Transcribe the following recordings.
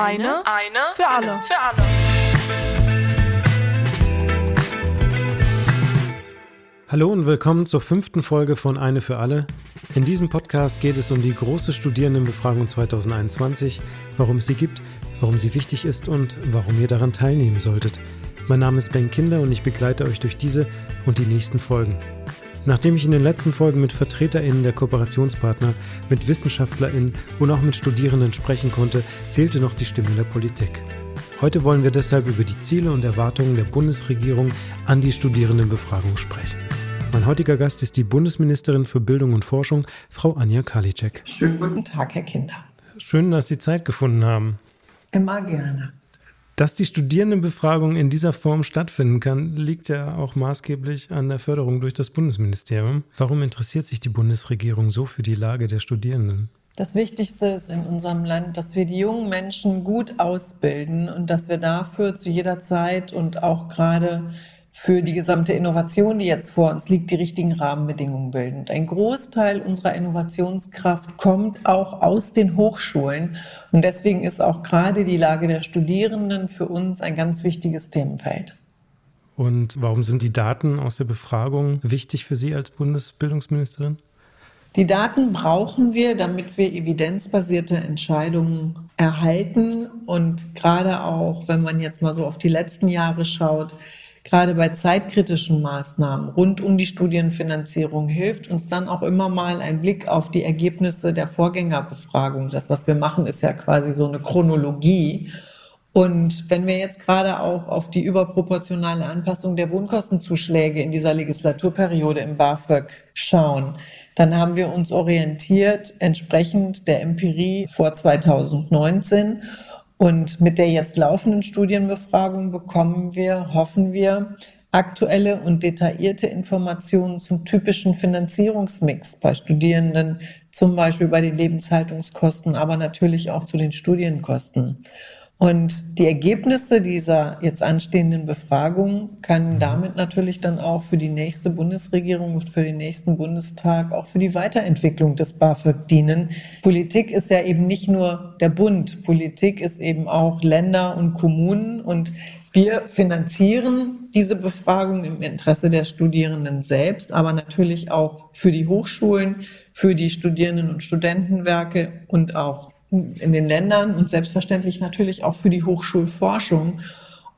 Eine, eine für alle. Für alle. Hallo und willkommen zur fünften Folge von Eine für alle. In diesem Podcast geht es um die große Studierendenbefragung 2021, warum es sie gibt, warum sie wichtig ist und warum ihr daran teilnehmen solltet. Mein Name ist Ben Kinder und ich begleite euch durch diese und die nächsten Folgen. Nachdem ich in den letzten Folgen mit VertreterInnen der Kooperationspartner, mit WissenschaftlerInnen und auch mit Studierenden sprechen konnte, fehlte noch die Stimme der Politik. Heute wollen wir deshalb über die Ziele und Erwartungen der Bundesregierung an die Studierendenbefragung sprechen. Mein heutiger Gast ist die Bundesministerin für Bildung und Forschung, Frau Anja Karliczek. Schönen guten Tag, Herr Kinder. Schön, dass Sie Zeit gefunden haben. Immer gerne. Dass die Studierendenbefragung in dieser Form stattfinden kann, liegt ja auch maßgeblich an der Förderung durch das Bundesministerium. Warum interessiert sich die Bundesregierung so für die Lage der Studierenden? Das Wichtigste ist in unserem Land, dass wir die jungen Menschen gut ausbilden und dass wir dafür zu jeder Zeit und auch gerade für die gesamte Innovation, die jetzt vor uns liegt, die richtigen Rahmenbedingungen bilden. Ein Großteil unserer Innovationskraft kommt auch aus den Hochschulen. Und deswegen ist auch gerade die Lage der Studierenden für uns ein ganz wichtiges Themenfeld. Und warum sind die Daten aus der Befragung wichtig für Sie als Bundesbildungsministerin? Die Daten brauchen wir, damit wir evidenzbasierte Entscheidungen erhalten. Und gerade auch, wenn man jetzt mal so auf die letzten Jahre schaut, gerade bei zeitkritischen Maßnahmen rund um die Studienfinanzierung hilft uns dann auch immer mal ein Blick auf die Ergebnisse der Vorgängerbefragung. Das, was wir machen, ist ja quasi so eine Chronologie. Und wenn wir jetzt gerade auch auf die überproportionale Anpassung der Wohnkostenzuschläge in dieser Legislaturperiode im BAföG schauen, dann haben wir uns orientiert entsprechend der Empirie vor 2019 und mit der jetzt laufenden Studienbefragung bekommen wir, hoffen wir, aktuelle und detaillierte Informationen zum typischen Finanzierungsmix bei Studierenden, zum Beispiel bei den Lebenshaltungskosten, aber natürlich auch zu den Studienkosten. Und die Ergebnisse dieser jetzt anstehenden Befragung können mhm. damit natürlich dann auch für die nächste Bundesregierung und für den nächsten Bundestag, auch für die Weiterentwicklung des BAföG dienen. Politik ist ja eben nicht nur der Bund. Politik ist eben auch Länder und Kommunen und wir finanzieren diese Befragung im Interesse der Studierenden selbst, aber natürlich auch für die Hochschulen, für die Studierenden und Studentenwerke und auch in den Ländern und selbstverständlich natürlich auch für die Hochschulforschung.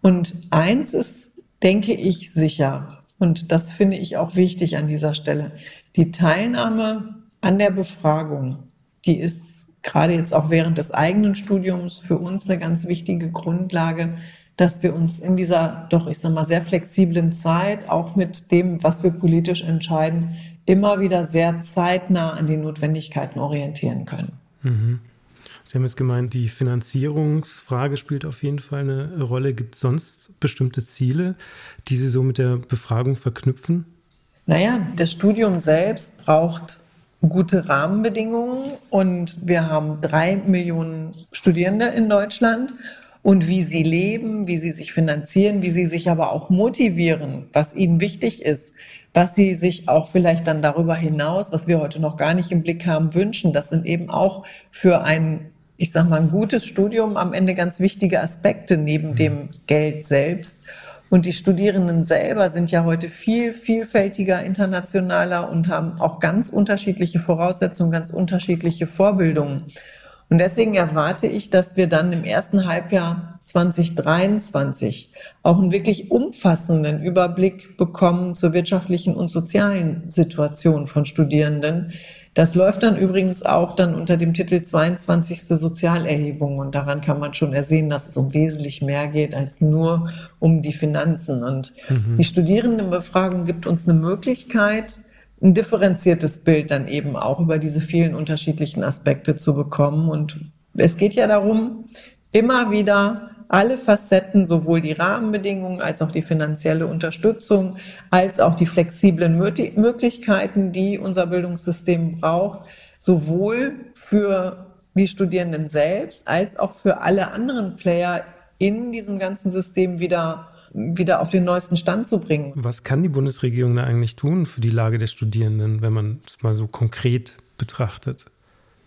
Und eins ist, denke ich, sicher. Und das finde ich auch wichtig an dieser Stelle. Die Teilnahme an der Befragung, die ist gerade jetzt auch während des eigenen Studiums für uns eine ganz wichtige Grundlage, dass wir uns in dieser doch, ich sag mal, sehr flexiblen Zeit, auch mit dem, was wir politisch entscheiden, immer wieder sehr zeitnah an den Notwendigkeiten orientieren können. Mhm. Sie haben jetzt gemeint, die Finanzierungsfrage spielt auf jeden Fall eine Rolle. Gibt es sonst bestimmte Ziele, die Sie so mit der Befragung verknüpfen? Naja, das Studium selbst braucht gute Rahmenbedingungen und wir haben drei Millionen Studierende in Deutschland. Und wie sie leben, wie sie sich finanzieren, wie sie sich aber auch motivieren, was ihnen wichtig ist, was sie sich auch vielleicht dann darüber hinaus, was wir heute noch gar nicht im Blick haben, wünschen. Das sind eben auch für ein ich sag mal, ein gutes Studium am Ende ganz wichtige Aspekte neben dem Geld selbst. Und die Studierenden selber sind ja heute viel vielfältiger, internationaler und haben auch ganz unterschiedliche Voraussetzungen, ganz unterschiedliche Vorbildungen. Und deswegen erwarte ich, dass wir dann im ersten Halbjahr 2023 auch einen wirklich umfassenden Überblick bekommen zur wirtschaftlichen und sozialen Situation von Studierenden, das läuft dann übrigens auch dann unter dem Titel 22. Sozialerhebung und daran kann man schon ersehen, dass es um wesentlich mehr geht als nur um die Finanzen. Und mhm. die Studierendenbefragung gibt uns eine Möglichkeit, ein differenziertes Bild dann eben auch über diese vielen unterschiedlichen Aspekte zu bekommen. Und es geht ja darum, immer wieder alle Facetten, sowohl die Rahmenbedingungen als auch die finanzielle Unterstützung, als auch die flexiblen Möglichkeiten, die unser Bildungssystem braucht, sowohl für die Studierenden selbst als auch für alle anderen Player in diesem ganzen System wieder wieder auf den neuesten Stand zu bringen. Was kann die Bundesregierung da eigentlich tun für die Lage der Studierenden, wenn man es mal so konkret betrachtet?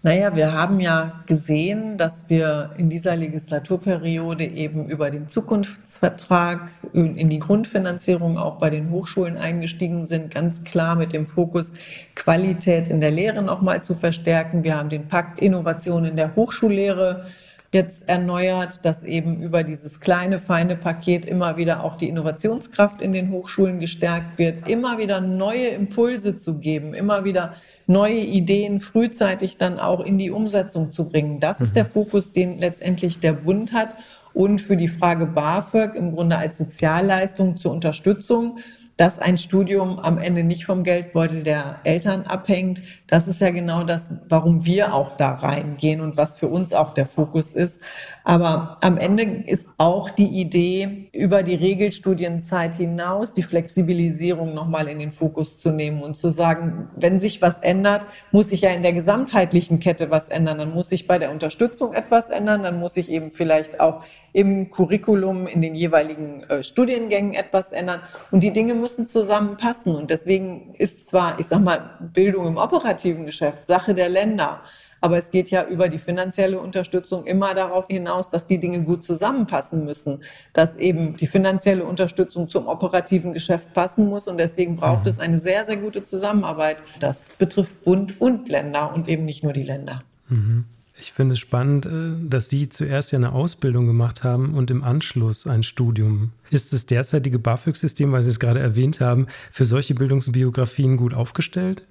Naja, wir haben ja gesehen, dass wir in dieser Legislaturperiode eben über den Zukunftsvertrag in die Grundfinanzierung auch bei den Hochschulen eingestiegen sind, ganz klar mit dem Fokus Qualität in der Lehre nochmal zu verstärken. Wir haben den Pakt Innovation in der Hochschullehre jetzt erneuert, dass eben über dieses kleine, feine Paket immer wieder auch die Innovationskraft in den Hochschulen gestärkt wird, immer wieder neue Impulse zu geben, immer wieder neue Ideen frühzeitig dann auch in die Umsetzung zu bringen. Das ist der mhm. Fokus, den letztendlich der Bund hat. Und für die Frage BAföG im Grunde als Sozialleistung zur Unterstützung dass ein Studium am Ende nicht vom Geldbeutel der Eltern abhängt. Das ist ja genau das, warum wir auch da reingehen und was für uns auch der Fokus ist. Aber am Ende ist auch die Idee, über die Regelstudienzeit hinaus die Flexibilisierung nochmal in den Fokus zu nehmen und zu sagen, wenn sich was ändert, muss sich ja in der gesamtheitlichen Kette was ändern. Dann muss sich bei der Unterstützung etwas ändern. Dann muss sich eben vielleicht auch im Curriculum, in den jeweiligen äh, Studiengängen etwas ändern. Und die Dinge müssen zusammenpassen. Und deswegen ist zwar, ich sag mal, Bildung im operativen Geschäft Sache der Länder. Aber es geht ja über die finanzielle Unterstützung immer darauf hinaus, dass die Dinge gut zusammenpassen müssen, dass eben die finanzielle Unterstützung zum operativen Geschäft passen muss. Und deswegen braucht mhm. es eine sehr, sehr gute Zusammenarbeit. Das betrifft Bund und Länder und eben nicht nur die Länder. Mhm. Ich finde es spannend, äh, dass Sie zuerst ja eine Ausbildung gemacht haben und im Anschluss ein Studium. Ist das derzeitige BAföG-System, weil Sie es gerade erwähnt haben, für solche Bildungsbiografien gut aufgestellt?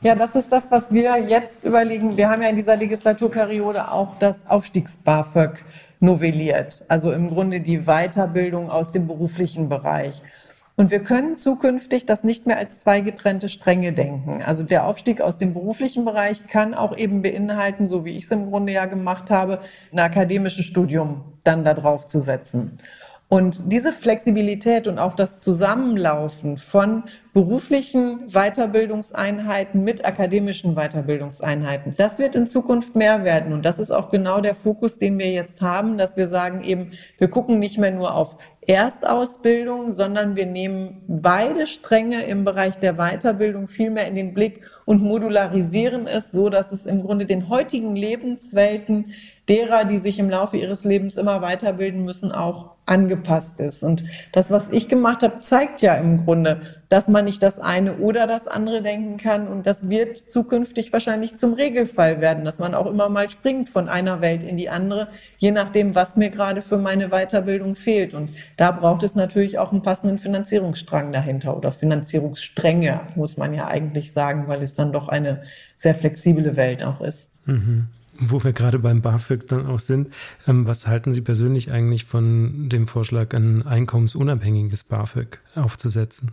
Ja, das ist das, was wir jetzt überlegen. Wir haben ja in dieser Legislaturperiode auch das Aufstiegs-BAföG novelliert. Also im Grunde die Weiterbildung aus dem beruflichen Bereich. Und wir können zukünftig das nicht mehr als zwei getrennte Stränge denken. Also der Aufstieg aus dem beruflichen Bereich kann auch eben beinhalten, so wie ich es im Grunde ja gemacht habe, ein akademisches Studium dann da drauf zu setzen. Und diese Flexibilität und auch das Zusammenlaufen von beruflichen Weiterbildungseinheiten mit akademischen Weiterbildungseinheiten, das wird in Zukunft mehr werden. Und das ist auch genau der Fokus, den wir jetzt haben, dass wir sagen eben, wir gucken nicht mehr nur auf Erstausbildung, sondern wir nehmen beide Stränge im Bereich der Weiterbildung viel mehr in den Blick und modularisieren es so, dass es im Grunde den heutigen Lebenswelten derer, die sich im Laufe ihres Lebens immer weiterbilden müssen, auch angepasst ist. Und das, was ich gemacht habe, zeigt ja im Grunde, dass man nicht das eine oder das andere denken kann. Und das wird zukünftig wahrscheinlich zum Regelfall werden, dass man auch immer mal springt von einer Welt in die andere, je nachdem, was mir gerade für meine Weiterbildung fehlt. Und da braucht es natürlich auch einen passenden Finanzierungsstrang dahinter oder Finanzierungsstränge, muss man ja eigentlich sagen, weil es dann doch eine sehr flexible Welt auch ist. Mhm. Wo wir gerade beim BAföG dann auch sind, ähm, was halten Sie persönlich eigentlich von dem Vorschlag, ein einkommensunabhängiges BAföG aufzusetzen?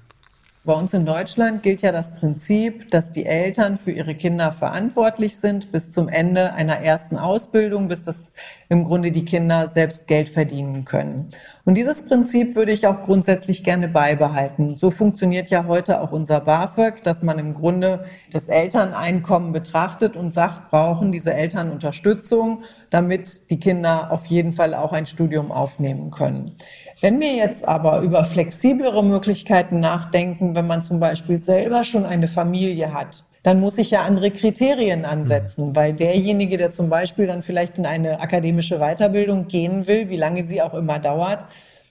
Bei uns in Deutschland gilt ja das Prinzip, dass die Eltern für ihre Kinder verantwortlich sind bis zum Ende einer ersten Ausbildung, bis das im Grunde die Kinder selbst Geld verdienen können. Und dieses Prinzip würde ich auch grundsätzlich gerne beibehalten. So funktioniert ja heute auch unser BAföG, dass man im Grunde das Elterneinkommen betrachtet und sagt, brauchen diese Eltern Unterstützung, damit die Kinder auf jeden Fall auch ein Studium aufnehmen können. Wenn wir jetzt aber über flexiblere Möglichkeiten nachdenken, wenn man zum Beispiel selber schon eine Familie hat, dann muss ich ja andere Kriterien ansetzen, mhm. weil derjenige, der zum Beispiel dann vielleicht in eine akademische Weiterbildung gehen will, wie lange sie auch immer dauert,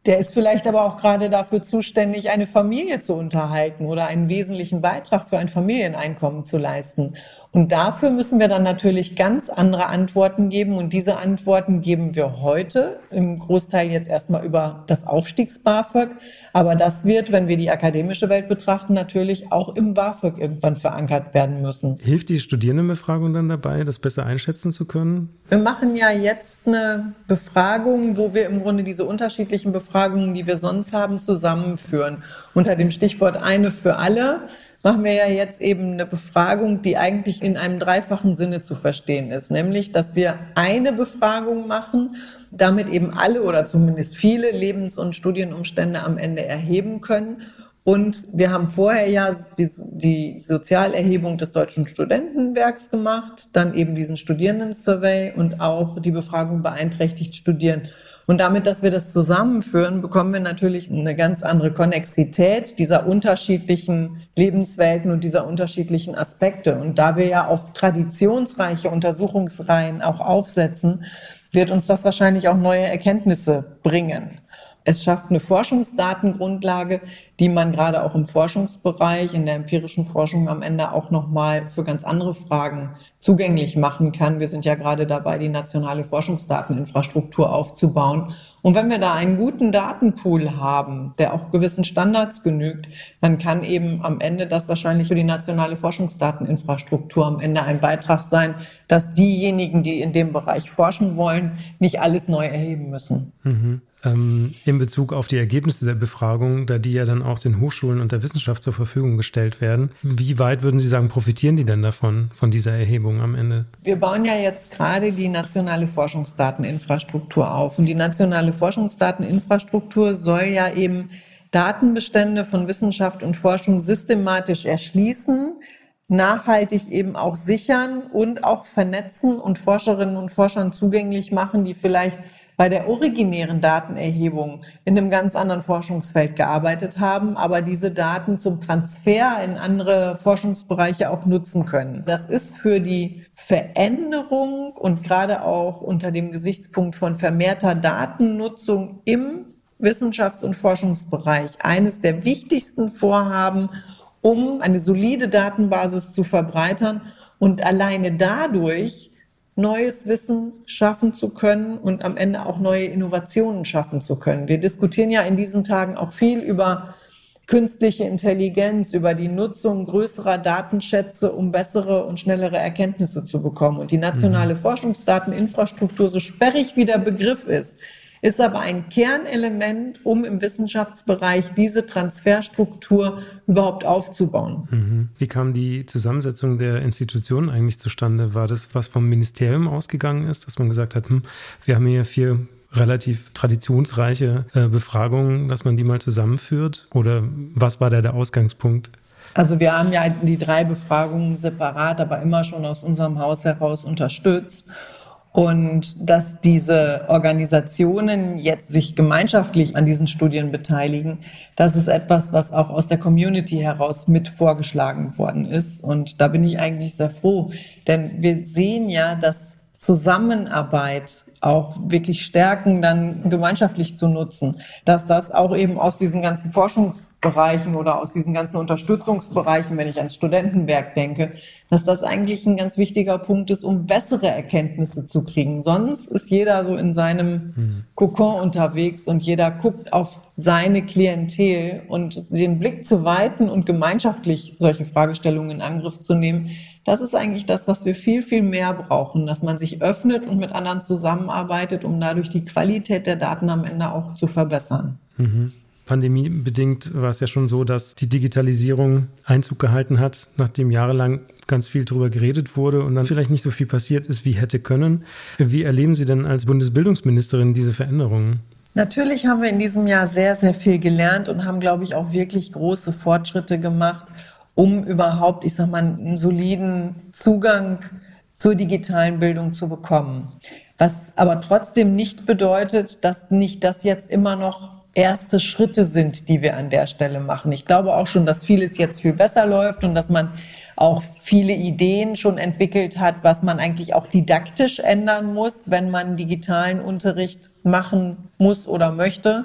der ist vielleicht aber auch gerade dafür zuständig, eine Familie zu unterhalten oder einen wesentlichen Beitrag für ein Familieneinkommen zu leisten. Und dafür müssen wir dann natürlich ganz andere Antworten geben. Und diese Antworten geben wir heute im Großteil jetzt erstmal über das Aufstiegs-BAföG. Aber das wird, wenn wir die akademische Welt betrachten, natürlich auch im BAföG irgendwann verankert werden müssen. Hilft die Studierendenbefragung dann dabei, das besser einschätzen zu können? Wir machen ja jetzt eine Befragung, wo wir im Grunde diese unterschiedlichen Befragungen, die wir sonst haben, zusammenführen. Unter dem Stichwort eine für alle machen wir ja jetzt eben eine Befragung, die eigentlich in einem dreifachen Sinne zu verstehen ist. Nämlich, dass wir eine Befragung machen, damit eben alle oder zumindest viele Lebens- und Studienumstände am Ende erheben können Und wir haben vorher ja die, die Sozialerhebung des Deutschen Studentenwerks gemacht, dann eben diesen Studierendensurvey und auch die Befragung beeinträchtigt Studieren. Und damit, dass wir das zusammenführen, bekommen wir natürlich eine ganz andere Konnexität dieser unterschiedlichen Lebenswelten und dieser unterschiedlichen Aspekte. Und da wir ja auf traditionsreiche Untersuchungsreihen auch aufsetzen, wird uns das wahrscheinlich auch neue Erkenntnisse bringen. Es schafft eine Forschungsdatengrundlage, die man gerade auch im Forschungsbereich, in der empirischen Forschung am Ende auch nochmal für ganz andere Fragen zugänglich machen kann. Wir sind ja gerade dabei, die nationale Forschungsdateninfrastruktur aufzubauen. Und wenn wir da einen guten Datenpool haben, der auch gewissen Standards genügt, dann kann eben am Ende das wahrscheinlich für die nationale Forschungsdateninfrastruktur am Ende ein Beitrag sein, dass diejenigen, die in dem Bereich forschen wollen, nicht alles neu erheben müssen. Mhm ähm, in Bezug auf die Ergebnisse der Befragung, da die ja dann auch den Hochschulen und der Wissenschaft zur Verfügung gestellt werden. Wie weit würden Sie sagen, profitieren die denn davon, von dieser Erhebung am Ende? Wir bauen ja jetzt gerade die nationale Forschungsdateninfrastruktur auf. Und die nationale Forschungsdateninfrastruktur soll ja eben Datenbestände von Wissenschaft und Forschung systematisch erschließen, nachhaltig eben auch sichern und auch vernetzen und Forscherinnen und Forschern zugänglich machen, die vielleicht bei der originären Datenerhebung in einem ganz anderen Forschungsfeld gearbeitet haben, aber diese Daten zum Transfer in andere Forschungsbereiche auch nutzen können. Das ist für die Veränderung und gerade auch unter dem Gesichtspunkt von vermehrter Datennutzung im Wissenschafts- und Forschungsbereich eines der wichtigsten Vorhaben, um eine solide Datenbasis zu verbreitern und alleine dadurch neues Wissen schaffen zu können und am Ende auch neue Innovationen schaffen zu können. Wir diskutieren ja in diesen Tagen auch viel über künstliche Intelligenz, über die Nutzung größerer Datenschätze, um bessere und schnellere Erkenntnisse zu bekommen. Und die nationale mhm. Forschungsdateninfrastruktur, so sperrig wie der Begriff ist, ist aber ein Kernelement, um im Wissenschaftsbereich diese Transferstruktur überhaupt aufzubauen. Mhm. Wie kam die Zusammensetzung der Institutionen eigentlich zustande? War das, was vom Ministerium ausgegangen ist, dass man gesagt hat, hm, wir haben hier vier relativ traditionsreiche äh, Befragungen, dass man die mal zusammenführt? Oder was war da der Ausgangspunkt? Also wir haben ja die drei Befragungen separat, aber immer schon aus unserem Haus heraus unterstützt. Und dass diese Organisationen jetzt sich gemeinschaftlich an diesen Studien beteiligen, das ist etwas, was auch aus der Community heraus mit vorgeschlagen worden ist. Und da bin ich eigentlich sehr froh, denn wir sehen ja, dass Zusammenarbeit auch wirklich stärken, dann gemeinschaftlich zu nutzen. Dass das auch eben aus diesen ganzen Forschungsbereichen oder aus diesen ganzen Unterstützungsbereichen, wenn ich ans Studentenwerk denke, dass das eigentlich ein ganz wichtiger Punkt ist, um bessere Erkenntnisse zu kriegen. Sonst ist jeder so in seinem mhm. Kokon unterwegs und jeder guckt auf seine Klientel und den Blick zu weiten und gemeinschaftlich solche Fragestellungen in Angriff zu nehmen, das ist eigentlich das, was wir viel, viel mehr brauchen, dass man sich öffnet und mit anderen zusammenarbeitet, um dadurch die Qualität der Daten am Ende auch zu verbessern. Mhm. Pandemiebedingt war es ja schon so, dass die Digitalisierung Einzug gehalten hat, nachdem jahrelang ganz viel darüber geredet wurde und dann vielleicht nicht so viel passiert ist, wie hätte können. Wie erleben Sie denn als Bundesbildungsministerin diese Veränderungen? Natürlich haben wir in diesem Jahr sehr, sehr viel gelernt und haben, glaube ich, auch wirklich große Fortschritte gemacht um überhaupt, ich sag mal, einen soliden Zugang zur digitalen Bildung zu bekommen. Was aber trotzdem nicht bedeutet, dass nicht das jetzt immer noch erste Schritte sind, die wir an der Stelle machen. Ich glaube auch schon, dass vieles jetzt viel besser läuft und dass man auch viele Ideen schon entwickelt hat, was man eigentlich auch didaktisch ändern muss, wenn man digitalen Unterricht machen muss oder möchte.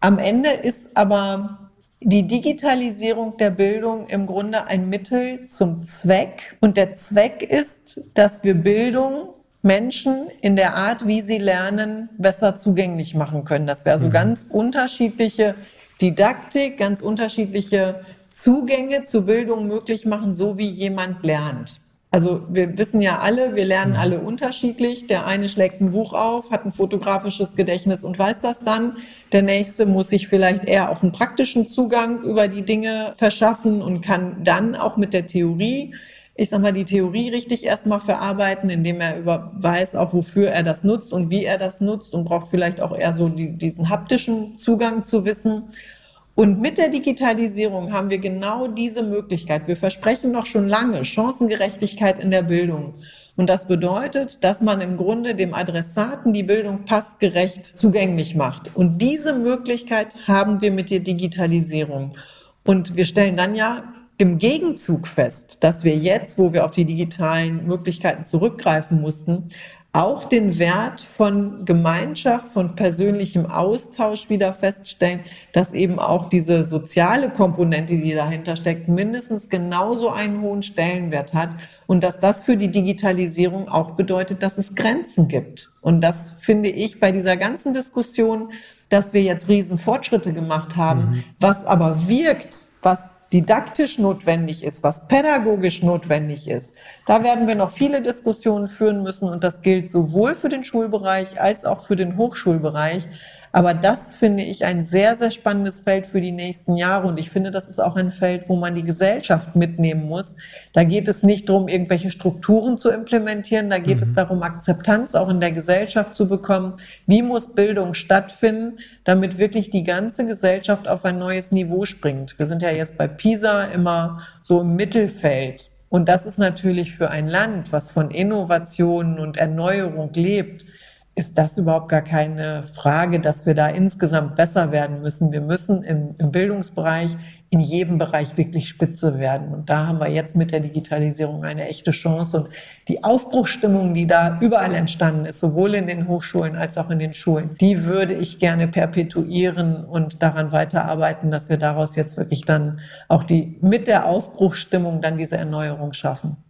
Am Ende ist aber die Digitalisierung der Bildung im Grunde ein Mittel zum Zweck. Und der Zweck ist, dass wir Bildung Menschen in der Art, wie sie lernen, besser zugänglich machen können. Dass wir also mhm. ganz unterschiedliche Didaktik, ganz unterschiedliche Zugänge zu Bildung möglich machen, so wie jemand lernt. Also wir wissen ja alle, wir lernen mhm. alle unterschiedlich. Der eine schlägt ein Buch auf, hat ein fotografisches Gedächtnis und weiß das dann. Der nächste muss sich vielleicht eher auch einen praktischen Zugang über die Dinge verschaffen und kann dann auch mit der Theorie, ich sag mal, die Theorie richtig erstmal verarbeiten, indem er über weiß auch, wofür er das nutzt und wie er das nutzt und braucht vielleicht auch eher so die, diesen haptischen Zugang zu wissen. Und mit der Digitalisierung haben wir genau diese Möglichkeit. Wir versprechen noch schon lange Chancengerechtigkeit in der Bildung. Und das bedeutet, dass man im Grunde dem Adressaten die Bildung passgerecht zugänglich macht. Und diese Möglichkeit haben wir mit der Digitalisierung. Und wir stellen dann ja im Gegenzug fest, dass wir jetzt, wo wir auf die digitalen Möglichkeiten zurückgreifen mussten, auch den Wert von Gemeinschaft, von persönlichem Austausch wieder feststellen, dass eben auch diese soziale Komponente, die dahinter steckt, mindestens genauso einen hohen Stellenwert hat und dass das für die Digitalisierung auch bedeutet, dass es Grenzen gibt. Und das finde ich bei dieser ganzen Diskussion, dass wir jetzt riesen Fortschritte gemacht haben, mhm. was aber wirkt, was didaktisch notwendig ist, was pädagogisch notwendig ist, da werden wir noch viele Diskussionen führen müssen und das gilt sowohl für den Schulbereich als auch für den Hochschulbereich. Aber das finde ich ein sehr, sehr spannendes Feld für die nächsten Jahre. Und ich finde, das ist auch ein Feld, wo man die Gesellschaft mitnehmen muss. Da geht es nicht darum, irgendwelche Strukturen zu implementieren. Da geht mhm. es darum, Akzeptanz auch in der Gesellschaft zu bekommen. Wie muss Bildung stattfinden, damit wirklich die ganze Gesellschaft auf ein neues Niveau springt? Wir sind ja jetzt bei PISA immer so im Mittelfeld. Und das ist natürlich für ein Land, was von Innovationen und Erneuerung lebt, ist das überhaupt gar keine Frage, dass wir da insgesamt besser werden müssen. Wir müssen im, im, Bildungsbereich in jedem Bereich wirklich spitze werden. Und da haben wir jetzt mit der Digitalisierung eine echte Chance. Und die Aufbruchsstimmung, die da überall entstanden ist, sowohl in den Hochschulen als auch in den Schulen, die würde ich gerne perpetuieren und daran weiterarbeiten, dass wir daraus jetzt wirklich dann auch die, mit der Aufbruchsstimmung dann diese Erneuerung schaffen.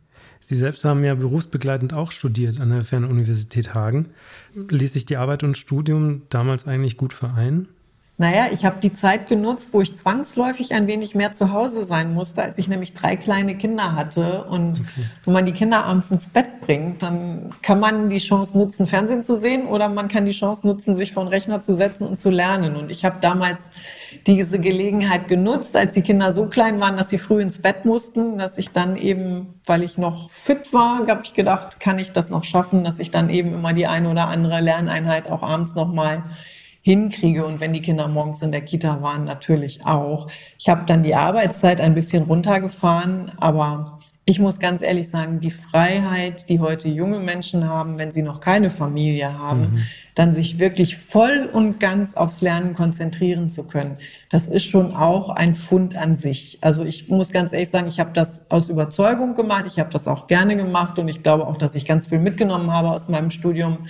Sie selbst haben ja berufsbegleitend auch studiert an der Fernuniversität Hagen. Ließ sich die Arbeit und Studium damals eigentlich gut vereinen? Naja, ich habe die Zeit genutzt, wo ich zwangsläufig ein wenig mehr zu Hause sein musste, als ich nämlich drei kleine Kinder hatte. Und okay. wenn man die Kinder abends ins Bett bringt, dann kann man die Chance nutzen, Fernsehen zu sehen oder man kann die Chance nutzen, sich vor den Rechner zu setzen und zu lernen. Und ich habe damals diese Gelegenheit genutzt, als die Kinder so klein waren, dass sie früh ins Bett mussten, dass ich dann eben, weil ich noch fit war, habe ich gedacht, kann ich das noch schaffen, dass ich dann eben immer die eine oder andere Lerneinheit auch abends noch mal hinkriege und wenn die Kinder morgens in der Kita waren, natürlich auch. Ich habe dann die Arbeitszeit ein bisschen runtergefahren, aber ich muss ganz ehrlich sagen, die Freiheit, die heute junge Menschen haben, wenn sie noch keine Familie haben, mhm. dann sich wirklich voll und ganz aufs Lernen konzentrieren zu können, das ist schon auch ein Fund an sich. Also ich muss ganz ehrlich sagen, ich habe das aus Überzeugung gemacht, ich habe das auch gerne gemacht und ich glaube auch, dass ich ganz viel mitgenommen habe aus meinem Studium.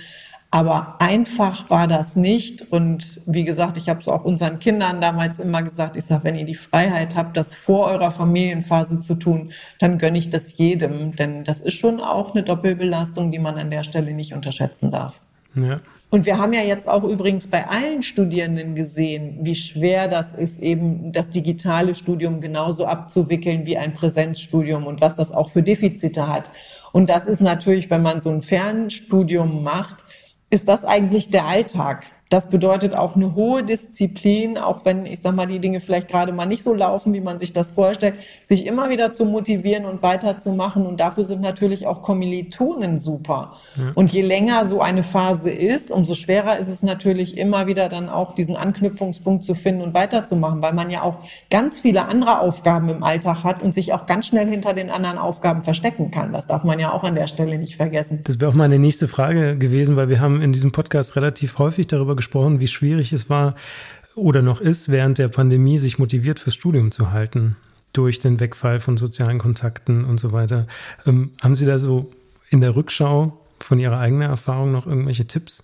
Aber einfach war das nicht. Und wie gesagt, ich habe es auch unseren Kindern damals immer gesagt, ich sage, wenn ihr die Freiheit habt, das vor eurer Familienphase zu tun, dann gönne ich das jedem. Denn das ist schon auch eine Doppelbelastung, die man an der Stelle nicht unterschätzen darf. Ja. Und wir haben ja jetzt auch übrigens bei allen Studierenden gesehen, wie schwer das ist, eben das digitale Studium genauso abzuwickeln wie ein Präsenzstudium und was das auch für Defizite hat. Und das ist natürlich, wenn man so ein Fernstudium macht, ist das eigentlich der Alltag. Das bedeutet auch eine hohe Disziplin, auch wenn, ich sag mal, die Dinge vielleicht gerade mal nicht so laufen, wie man sich das vorstellt, sich immer wieder zu motivieren und weiterzumachen. Und dafür sind natürlich auch Kommilitonen super. Ja. Und je länger so eine Phase ist, umso schwerer ist es natürlich immer wieder dann auch diesen Anknüpfungspunkt zu finden und weiterzumachen, weil man ja auch ganz viele andere Aufgaben im Alltag hat und sich auch ganz schnell hinter den anderen Aufgaben verstecken kann. Das darf man ja auch an der Stelle nicht vergessen. Das wäre auch meine nächste Frage gewesen, weil wir haben in diesem Podcast relativ häufig darüber gesprochen, wie schwierig es war oder noch ist, während der Pandemie sich motiviert fürs Studium zu halten, durch den Wegfall von sozialen Kontakten und so weiter. Ähm, haben Sie da so in der Rückschau von Ihrer eigenen Erfahrung noch irgendwelche Tipps?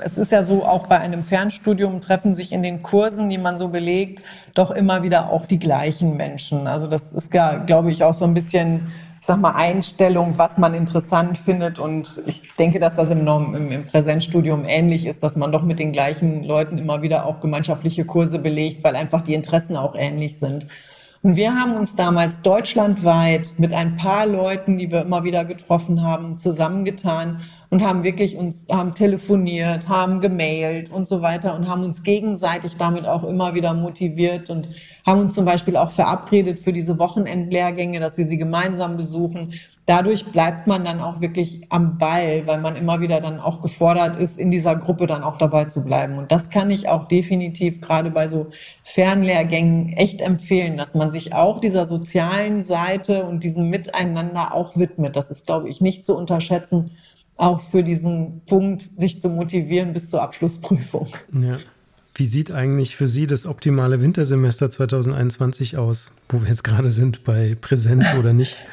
Es ist ja so, auch bei einem Fernstudium treffen sich in den Kursen, die man so belegt, doch immer wieder auch die gleichen Menschen. Also das ist ja, glaube ich, auch so ein bisschen ich sag mal, Einstellung, was man interessant findet. Und ich denke, dass das im, im, im Präsenzstudium ähnlich ist, dass man doch mit den gleichen Leuten immer wieder auch gemeinschaftliche Kurse belegt, weil einfach die Interessen auch ähnlich sind. Und wir haben uns damals deutschlandweit mit ein paar Leuten, die wir immer wieder getroffen haben, zusammengetan und haben wirklich uns, haben telefoniert, haben gemailt und so weiter und haben uns gegenseitig damit auch immer wieder motiviert und haben uns zum Beispiel auch verabredet für diese Wochenendlehrgänge, dass wir sie gemeinsam besuchen dadurch bleibt man dann auch wirklich am Ball, weil man immer wieder dann auch gefordert ist, in dieser Gruppe dann auch dabei zu bleiben. Und das kann ich auch definitiv gerade bei so Fernlehrgängen echt empfehlen, dass man sich auch dieser sozialen Seite und diesem Miteinander auch widmet. Das ist, glaube ich, nicht zu unterschätzen, auch für diesen Punkt, sich zu motivieren bis zur Abschlussprüfung. Ja. Wie sieht eigentlich für Sie das optimale Wintersemester 2021 aus, wo wir jetzt gerade sind, bei Präsenz oder nicht?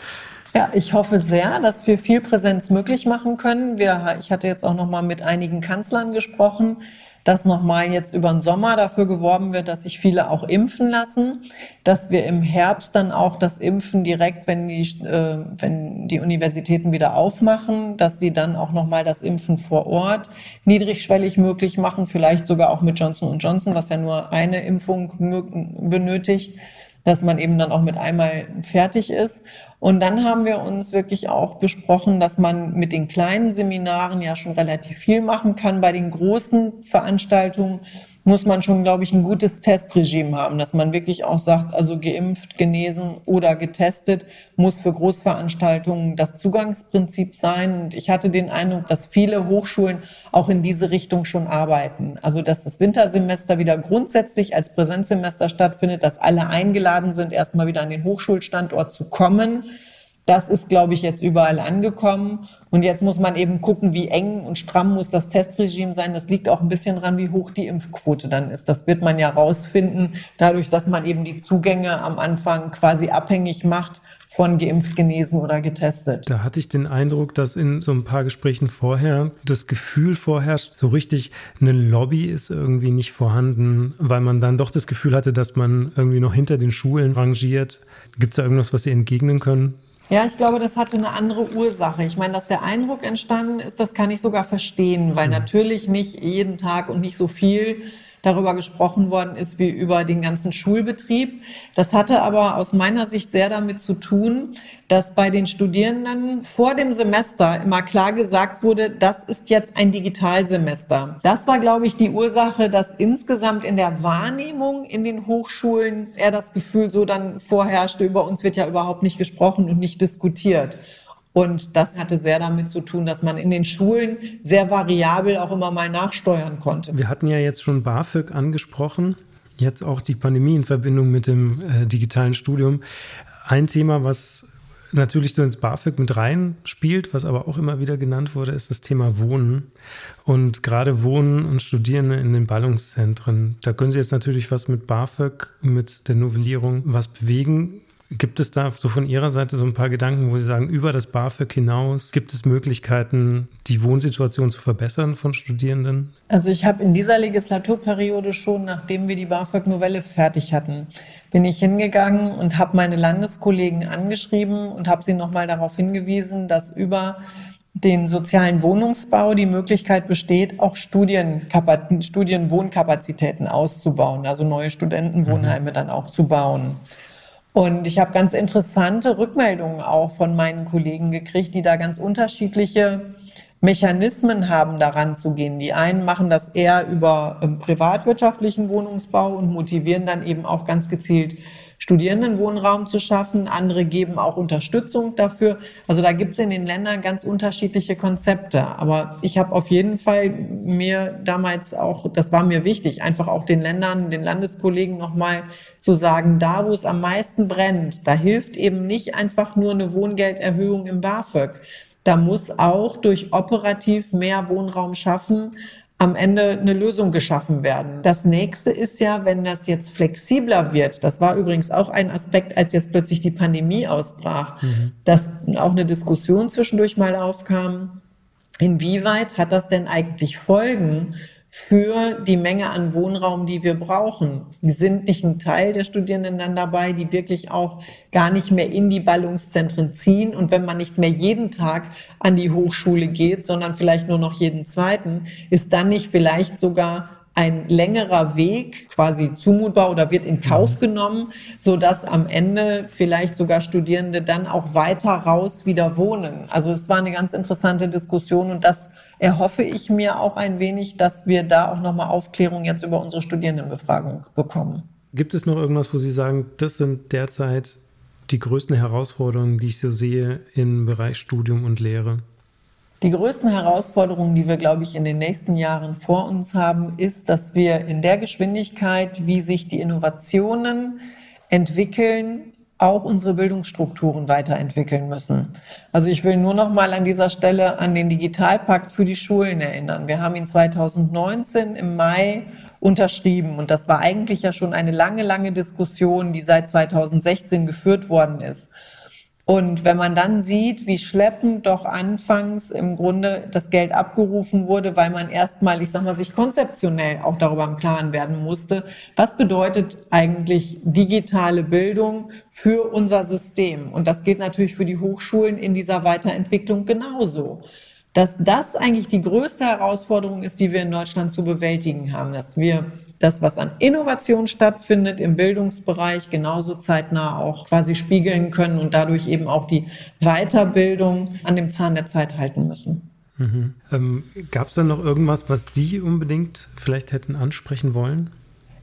Ja, ich hoffe sehr, dass wir viel Präsenz möglich machen können. Wir, ich hatte jetzt auch noch mal mit einigen Kanzlern gesprochen, dass noch mal jetzt über den Sommer dafür geworben wird, dass sich viele auch impfen lassen, dass wir im Herbst dann auch das Impfen direkt, wenn die, äh, wenn die Universitäten wieder aufmachen, dass sie dann auch noch mal das Impfen vor Ort niedrigschwellig möglich machen, vielleicht sogar auch mit Johnson Johnson, was ja nur eine Impfung benötigt dass man eben dann auch mit einmal fertig ist. Und dann haben wir uns wirklich auch besprochen, dass man mit den kleinen Seminaren ja schon relativ viel machen kann. Bei den großen Veranstaltungen muss man schon, glaube ich, ein gutes Testregime haben, dass man wirklich auch sagt, also geimpft, genesen oder getestet muss für Großveranstaltungen das Zugangsprinzip sein. Und ich hatte den Eindruck, dass viele Hochschulen auch in diese Richtung schon arbeiten. Also, dass das Wintersemester wieder grundsätzlich als Präsenzsemester stattfindet, dass alle eingeladen sind, erstmal wieder an den Hochschulstandort zu kommen das ist, glaube ich, jetzt überall angekommen. Und jetzt muss man eben gucken, wie eng und stramm muss das Testregime sein. Das liegt auch ein bisschen dran, wie hoch die Impfquote dann ist. Das wird man ja rausfinden, dadurch, dass man eben die Zugänge am Anfang quasi abhängig macht von geimpft, genesen oder getestet. Da hatte ich den Eindruck, dass in so ein paar Gesprächen vorher das Gefühl vorherrscht, so richtig eine Lobby ist irgendwie nicht vorhanden, weil man dann doch das Gefühl hatte, dass man irgendwie noch hinter den Schulen rangiert. Gibt es da irgendwas, was Sie entgegnen können? Ja, ich glaube, das hatte eine andere Ursache. Ich meine, dass der Eindruck entstanden ist, das kann ich sogar verstehen, weil mhm. natürlich nicht jeden Tag und nicht so viel darüber gesprochen worden ist wie über den ganzen Schulbetrieb. Das hatte aber aus meiner Sicht sehr damit zu tun, dass bei den Studierenden vor dem Semester immer klar gesagt wurde, das ist jetzt ein Digitalsemester. Das war, glaube ich, die Ursache, dass insgesamt in der Wahrnehmung in den Hochschulen eher das Gefühl so dann vorherrschte, über uns wird ja überhaupt nicht gesprochen und nicht diskutiert. Und das hatte sehr damit zu tun, dass man in den Schulen sehr variabel auch immer mal nachsteuern konnte. Wir hatten ja jetzt schon BAföG angesprochen, jetzt auch die Pandemie in Verbindung mit dem äh, digitalen Studium. Ein Thema, was natürlich so ins BAföG mit rein spielt, was aber auch immer wieder genannt wurde, ist das Thema Wohnen. Und gerade Wohnen und Studierende in den Ballungszentren. Da können Sie jetzt natürlich was mit BAföG, mit der Novellierung was bewegen. Gibt es da so von Ihrer Seite so ein paar Gedanken, wo Sie sagen, über das BAföG hinaus gibt es Möglichkeiten, die Wohnsituation zu verbessern von Studierenden? Also ich habe in dieser Legislaturperiode schon, nachdem wir die BAföG-Novelle fertig hatten, bin ich hingegangen und habe meine Landeskollegen angeschrieben und habe sie nochmal darauf hingewiesen, dass über den sozialen Wohnungsbau die Möglichkeit besteht, auch Studienwohnkapazitäten auszubauen, also neue Studentenwohnheime mhm. dann auch zu bauen. Und ich habe ganz interessante Rückmeldungen auch von meinen Kollegen gekriegt, die da ganz unterschiedliche Mechanismen haben, daran zu gehen. Die einen machen das eher über ähm, privatwirtschaftlichen Wohnungsbau und motivieren dann eben auch ganz gezielt Studierendenwohnraum zu schaffen. Andere geben auch Unterstützung dafür. Also da gibt es in den Ländern ganz unterschiedliche Konzepte. Aber ich habe auf jeden Fall mir damals auch, das war mir wichtig, einfach auch den Ländern, den Landeskollegen nochmal zu sagen, da wo es am meisten brennt, da hilft eben nicht einfach nur eine Wohngelderhöhung im BAföG. Da muss auch durch operativ mehr Wohnraum schaffen am Ende eine Lösung geschaffen werden. Das nächste ist ja, wenn das jetzt flexibler wird, das war übrigens auch ein Aspekt, als jetzt plötzlich die Pandemie ausbrach, mhm. dass auch eine Diskussion zwischendurch mal aufkam, inwieweit hat das denn eigentlich Folgen für die Menge an Wohnraum, die wir brauchen. Sind nicht ein Teil der Studierenden dann dabei, die wirklich auch gar nicht mehr in die Ballungszentren ziehen. Und wenn man nicht mehr jeden Tag an die Hochschule geht, sondern vielleicht nur noch jeden zweiten, ist dann nicht vielleicht sogar ein längerer Weg quasi zumutbar oder wird in Kauf genommen, so dass am Ende vielleicht sogar Studierende dann auch weiter raus wieder wohnen. Also es war eine ganz interessante Diskussion und das erhoffe ich mir auch ein wenig, dass wir da auch nochmal Aufklärung jetzt über unsere Studierendenbefragung bekommen. Gibt es noch irgendwas, wo Sie sagen, das sind derzeit die größten Herausforderungen, die ich so sehe im Bereich Studium und Lehre? Die größten Herausforderungen, die wir, glaube ich, in den nächsten Jahren vor uns haben, ist, dass wir in der Geschwindigkeit, wie sich die Innovationen entwickeln, auch unsere Bildungsstrukturen weiterentwickeln müssen. Also ich will nur noch mal an dieser Stelle an den Digitalpakt für die Schulen erinnern. Wir haben ihn 2019 im Mai unterschrieben und das war eigentlich ja schon eine lange, lange Diskussion, die seit 2016 geführt worden ist. Und wenn man dann sieht, wie schleppend doch anfangs im Grunde das Geld abgerufen wurde, weil man erstmal, ich sag mal, sich konzeptionell auch darüber im Klaren werden musste, was bedeutet eigentlich digitale Bildung für unser System? Und das geht natürlich für die Hochschulen in dieser Weiterentwicklung genauso dass das eigentlich die größte Herausforderung ist, die wir in Deutschland zu bewältigen haben, dass wir das, was an Innovation stattfindet im Bildungsbereich, genauso zeitnah auch quasi spiegeln können und dadurch eben auch die Weiterbildung an dem Zahn der Zeit halten müssen. Mhm. Ähm, Gab es da noch irgendwas, was Sie unbedingt vielleicht hätten ansprechen wollen?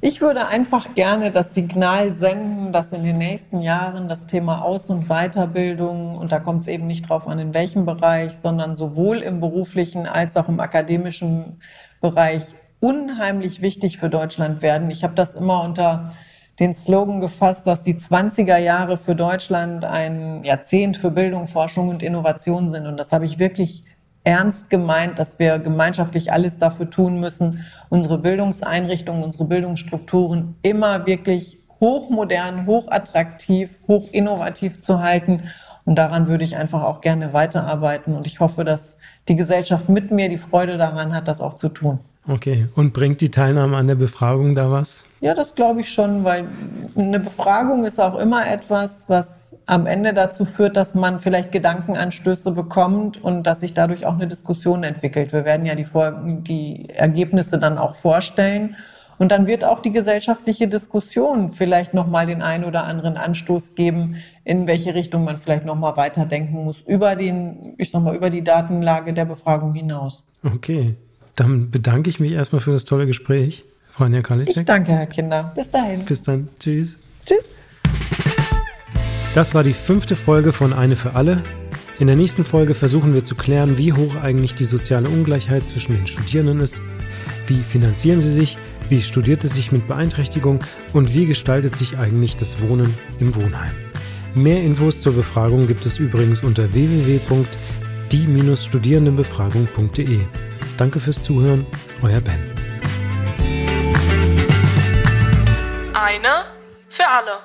Ich würde einfach gerne das Signal senden, dass in den nächsten Jahren das Thema Aus- und Weiterbildung, und da kommt es eben nicht drauf an, in welchem Bereich, sondern sowohl im beruflichen als auch im akademischen Bereich unheimlich wichtig für Deutschland werden. Ich habe das immer unter den Slogan gefasst, dass die 20er Jahre für Deutschland ein Jahrzehnt für Bildung, Forschung und Innovation sind. Und das habe ich wirklich ernst gemeint, dass wir gemeinschaftlich alles dafür tun müssen, unsere Bildungseinrichtungen, unsere Bildungsstrukturen immer wirklich hochmodern, hochattraktiv, hochinnovativ zu halten. Und daran würde ich einfach auch gerne weiterarbeiten. Und ich hoffe, dass die Gesellschaft mit mir die Freude daran hat, das auch zu tun. Okay, und bringt die Teilnahme an der Befragung da was? Ja, das glaube ich schon, weil eine Befragung ist auch immer etwas, was am Ende dazu führt, dass man vielleicht Gedankenanstöße bekommt und dass sich dadurch auch eine Diskussion entwickelt. Wir werden ja die, Folgen, die Ergebnisse dann auch vorstellen. Und dann wird auch die gesellschaftliche Diskussion vielleicht nochmal den einen oder anderen Anstoß geben, in welche Richtung man vielleicht nochmal weiterdenken muss, über den, ich sag mal, über die Datenlage der Befragung hinaus. Okay. Dann bedanke ich mich erstmal für das tolle Gespräch, Frau Anja Kalitschek. Ich danke, Herr Kinder. Bis dahin. Bis dann. Tschüss. Tschüss. Das war die fünfte Folge von Eine für alle. In der nächsten Folge versuchen wir zu klären, wie hoch eigentlich die soziale Ungleichheit zwischen den Studierenden ist, wie finanzieren sie sich, wie studiert es sich mit Beeinträchtigung und wie gestaltet sich eigentlich das Wohnen im Wohnheim. Mehr Infos zur Befragung gibt es übrigens unter www.die-studierendenbefragung.de. Danke fürs Zuhören, euer Ben. Eine für alle.